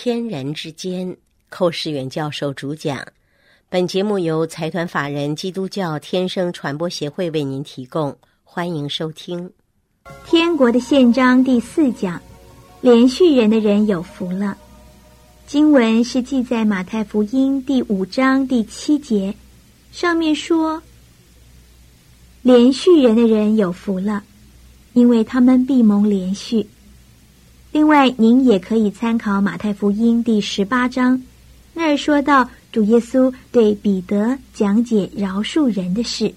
天人之间，寇世远教授主讲。本节目由财团法人基督教天生传播协会为您提供，欢迎收听。天国的宪章第四讲，连续人的人有福了。经文是记在马太福音第五章第七节，上面说：“连续人的人有福了，因为他们必蒙连续。”另外，您也可以参考马太福音第十八章，那儿说到主耶稣对彼得讲解饶恕人的事。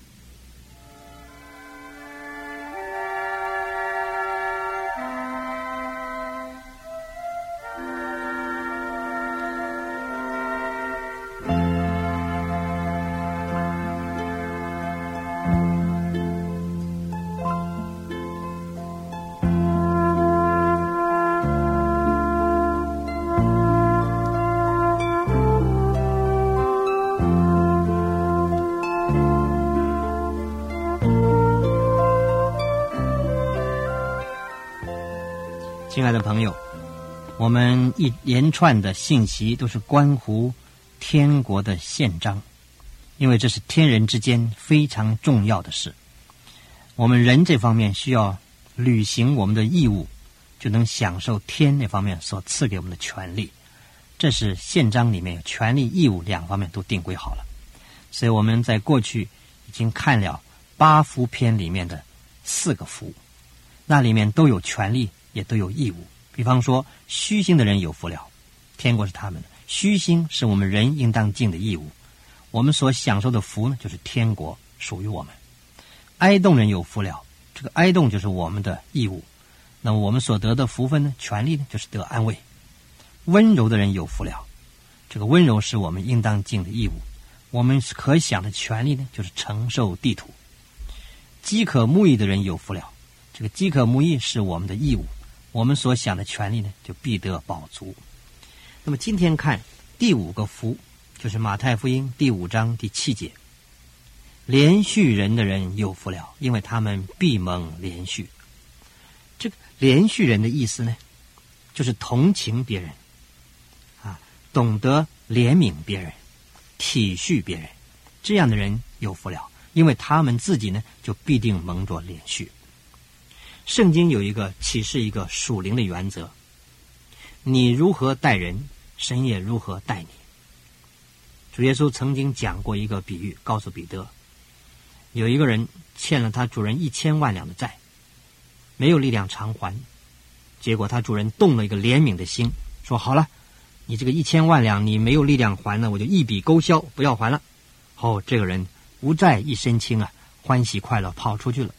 亲爱的朋友，我们一连串的信息都是关乎天国的宪章，因为这是天人之间非常重要的事。我们人这方面需要履行我们的义务，就能享受天那方面所赐给我们的权利。这是宪章里面有权利义务两方面都定规好了。所以我们在过去已经看了八福篇里面的四个福，那里面都有权利。也都有义务，比方说虚心的人有福了，天国是他们的。虚心是我们人应当尽的义务，我们所享受的福呢，就是天国属于我们。哀动人有福了，这个哀动就是我们的义务。那么我们所得的福分呢，权利呢，就是得安慰。温柔的人有福了，这个温柔是我们应当尽的义务。我们可享的权利呢，就是承受地土。饥渴慕义的人有福了，这个饥渴慕义是我们的义务。我们所想的权利呢，就必得饱足。那么今天看第五个福，就是马太福音第五章第七节：连续人的人有福了，因为他们必蒙连续。这个连续人的意思呢，就是同情别人，啊，懂得怜悯别人，体恤别人，这样的人有福了，因为他们自己呢，就必定蒙着连续。圣经有一个启示，一个属灵的原则：你如何待人，神也如何待你。主耶稣曾经讲过一个比喻，告诉彼得：有一个人欠了他主人一千万两的债，没有力量偿还，结果他主人动了一个怜悯的心，说：“好了，你这个一千万两你没有力量还呢，我就一笔勾销，不要还了。”哦，这个人无债一身轻啊，欢喜快乐跑出去了。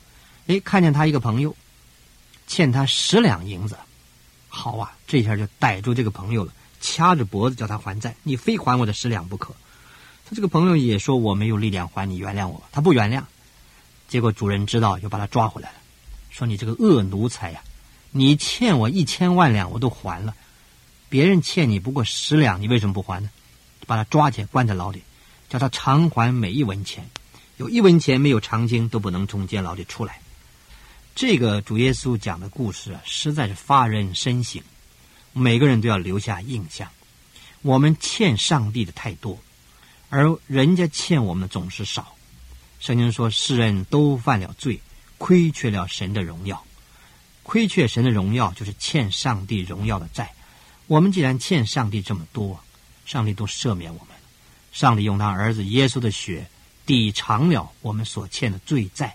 哎，看见他一个朋友。欠他十两银子，好啊，这下就逮住这个朋友了，掐着脖子叫他还债，你非还我的十两不可。他这个朋友也说我没有力量还你，原谅我。他不原谅，结果主人知道，又把他抓回来了，说你这个恶奴才呀，你欠我一千万两我都还了，别人欠你不过十两，你为什么不还呢？把他抓起来关在牢里，叫他偿还每一文钱，有一文钱没有偿清都不能从监牢里出来。这个主耶稣讲的故事啊，实在是发人深省。每个人都要留下印象。我们欠上帝的太多，而人家欠我们的总是少。圣经说，世人都犯了罪，亏缺了神的荣耀。亏缺神的荣耀，就是欠上帝荣耀的债。我们既然欠上帝这么多，上帝都赦免我们。上帝用他儿子耶稣的血抵偿了我们所欠的罪债。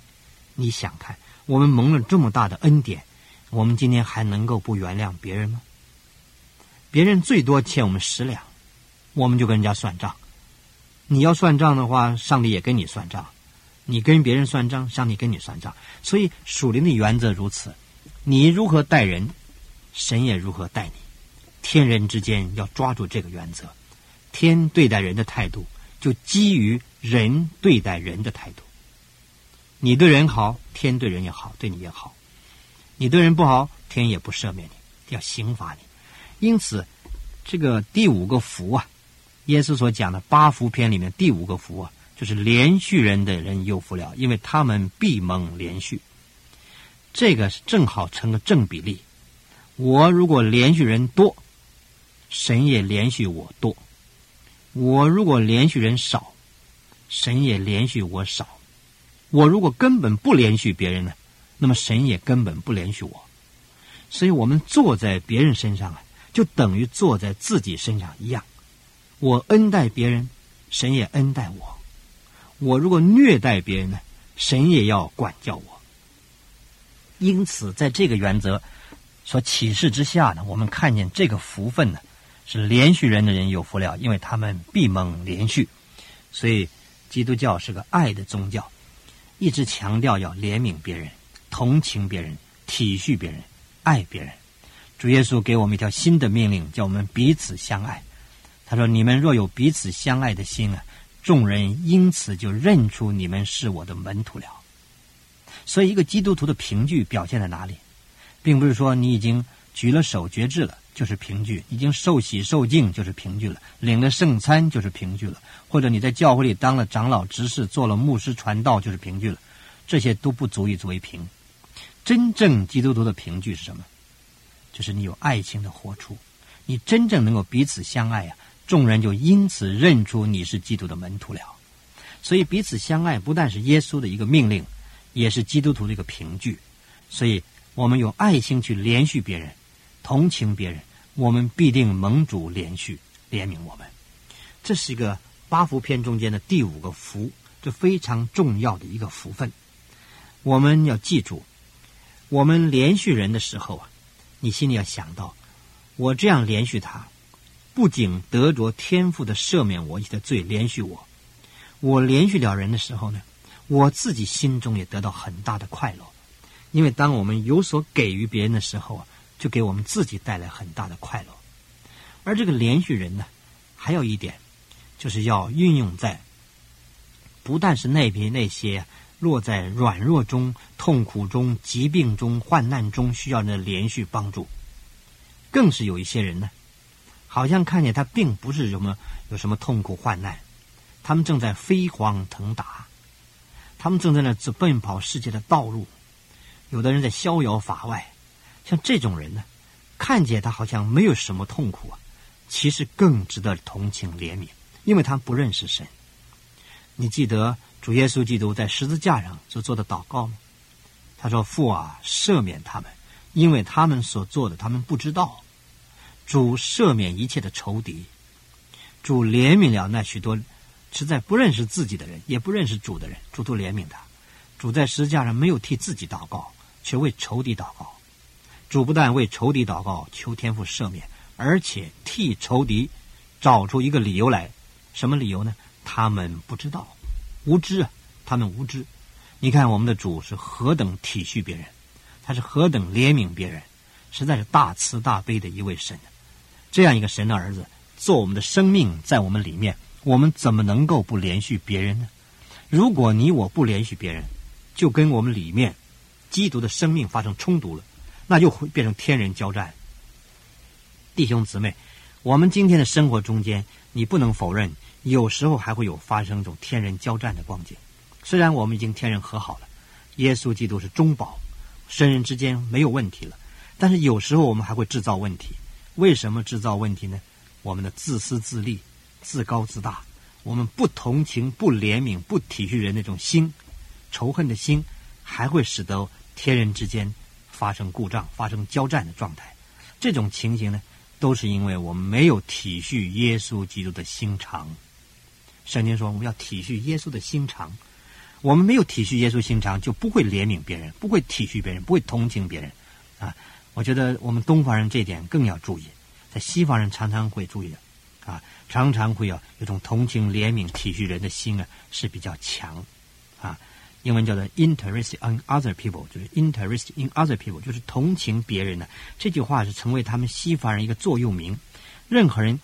你想看？我们蒙了这么大的恩典，我们今天还能够不原谅别人吗？别人最多欠我们十两，我们就跟人家算账。你要算账的话，上帝也跟你算账；你跟别人算账，上帝跟你算账。所以属灵的原则如此：你如何待人，神也如何待你。天人之间要抓住这个原则。天对待人的态度，就基于人对待人的态度。你对人好，天对人也好，对你也好；你对人不好，天也不赦免你，要刑罚你。因此，这个第五个福啊，耶稣所讲的八福篇里面第五个福啊，就是连续人的人有福了，因为他们必蒙连续。这个是正好成个正比例。我如果连续人多，神也连续我多；我如果连续人少，神也连续我少；我如果根本不连续别人呢，那么神也根本不连续我。所以，我们坐在别人身上啊，就等于坐在自己身上一样。我恩待别人，神也恩待我；我如果虐待别人呢，神也要管教我。因此，在这个原则所启示之下呢，我们看见这个福分呢，是连续人的人有福了，因为他们必蒙连续。所以，基督教是个爱的宗教，一直强调要怜悯别人、同情别人、体恤别人、爱别人。主耶稣给我们一条新的命令，叫我们彼此相爱。他说：“你们若有彼此相爱的心啊，众人因此就认出你们是我的门徒了。”所以，一个基督徒的凭据表现在哪里，并不是说你已经举了手绝志了就是凭据，已经受洗受敬就是凭据了，领了圣餐就是凭据了，或者你在教会里当了长老执事、做了牧师传道就是凭据了，这些都不足以作为凭。真正基督徒的凭据是什么？就是你有爱情的活出，你真正能够彼此相爱啊，众人就因此认出你是基督的门徒了。所以，彼此相爱不但是耶稣的一个命令。也是基督徒的一个凭据，所以我们用爱心去连续别人，同情别人，我们必定盟主连续怜悯我们。这是一个八福篇中间的第五个福，这非常重要的一个福分。我们要记住，我们连续人的时候啊，你心里要想到，我这样连续他，不仅得着天赋的赦免我一的罪，连续我，我连续了人的时候呢？我自己心中也得到很大的快乐，因为当我们有所给予别人的时候啊，就给我们自己带来很大的快乐。而这个连续人呢，还有一点，就是要运用在不但是那边那些落在软弱中、痛苦中、疾病中、患难中需要的连续帮助，更是有一些人呢，好像看见他并不是什么有什么痛苦患难，他们正在飞黄腾达。他们正在那直奔跑世界的道路，有的人在逍遥法外。像这种人呢，看见他好像没有什么痛苦啊，其实更值得同情怜悯，因为他不认识神。你记得主耶稣基督在十字架上所做的祷告吗？他说：“父啊，赦免他们，因为他们所做的，他们不知道。”主赦免一切的仇敌，主怜悯了那许多。实在不认识自己的人，也不认识主的人，主都怜悯他。主在十字架上没有替自己祷告，却为仇敌祷告。主不但为仇敌祷告，求天父赦免，而且替仇敌找出一个理由来。什么理由呢？他们不知道，无知啊！他们无知。你看我们的主是何等体恤别人，他是何等怜悯别人，实在是大慈大悲的一位神。这样一个神的儿子，做我们的生命在我们里面。我们怎么能够不连续别人呢？如果你我不连续别人，就跟我们里面基督的生命发生冲突了，那就会变成天人交战。弟兄姊妹，我们今天的生活中间，你不能否认，有时候还会有发生这种天人交战的光景。虽然我们已经天人和好了，耶稣基督是中保，生人之间没有问题了，但是有时候我们还会制造问题。为什么制造问题呢？我们的自私自利。自高自大，我们不同情、不怜悯、不体恤人那种心，仇恨的心，还会使得天人之间发生故障、发生交战的状态。这种情形呢，都是因为我们没有体恤耶稣基督的心肠。圣经说，我们要体恤耶稣的心肠。我们没有体恤耶稣心肠，就不会怜悯别人，不会体恤别人，不会同情别人。啊，我觉得我们东方人这点更要注意，在西方人常常会注意的。啊，常常会有有种同情、怜悯、体恤人的心啊，是比较强，啊，英文叫做 interest in other people，就是 interest in other people，就是同情别人呢。这句话是成为他们西方人一个座右铭，任何人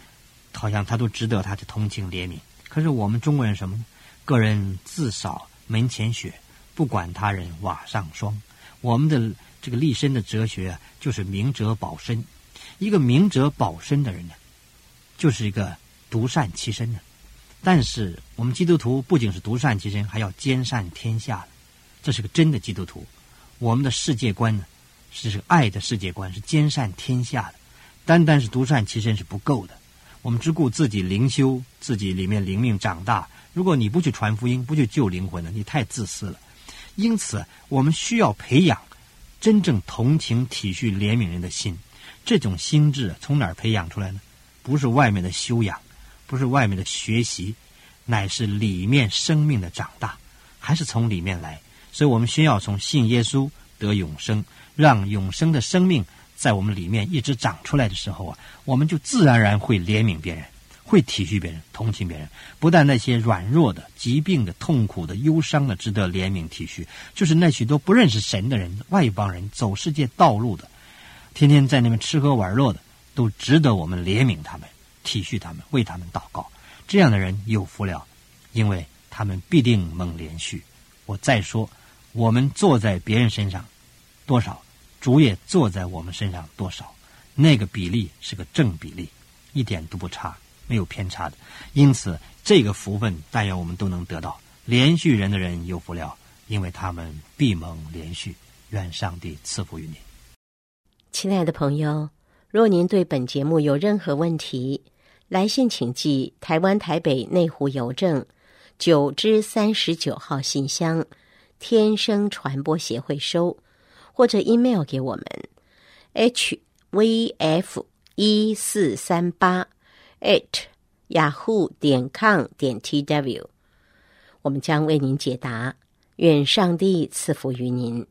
好像他都值得他的同情怜悯。可是我们中国人什么呢？个人自扫门前雪，不管他人瓦上霜。我们的这个立身的哲学啊，就是明哲保身。一个明哲保身的人呢？就是一个独善其身的，但是我们基督徒不仅是独善其身，还要兼善天下，这是个真的基督徒。我们的世界观呢，是爱的世界观，是兼善天下的。单单是独善其身是不够的。我们只顾自己灵修，自己里面灵命长大。如果你不去传福音，不去救灵魂呢，你太自私了。因此，我们需要培养真正同情、体恤、怜悯人的心。这种心智从哪儿培养出来呢？不是外面的修养，不是外面的学习，乃是里面生命的长大，还是从里面来。所以我们需要从信耶稣得永生，让永生的生命在我们里面一直长出来的时候啊，我们就自然而然会怜悯别人。会体恤别人，同情别人，不但那些软弱的、疾病的、痛苦的、忧伤的，值得怜悯体恤，就是那许多不认识神的人、外邦人、走世界道路的，天天在那边吃喝玩乐的，都值得我们怜悯他们、体恤他们、为他们祷告。这样的人有福了，因为他们必定蒙连续。我再说，我们坐在别人身上多少，主也坐在我们身上多少，那个比例是个正比例，一点都不差。没有偏差的，因此这个福分，但愿我们都能得到。连续人的人有福了，因为他们必蒙连续。愿上帝赐福于您，亲爱的朋友。若您对本节目有任何问题，来信请寄台湾台北内湖邮政九之三十九号信箱，天生传播协会收，或者 email 给我们 h v f 一四三八。at yahoo 点 com 点 tw，我们将为您解答。愿上帝赐福于您。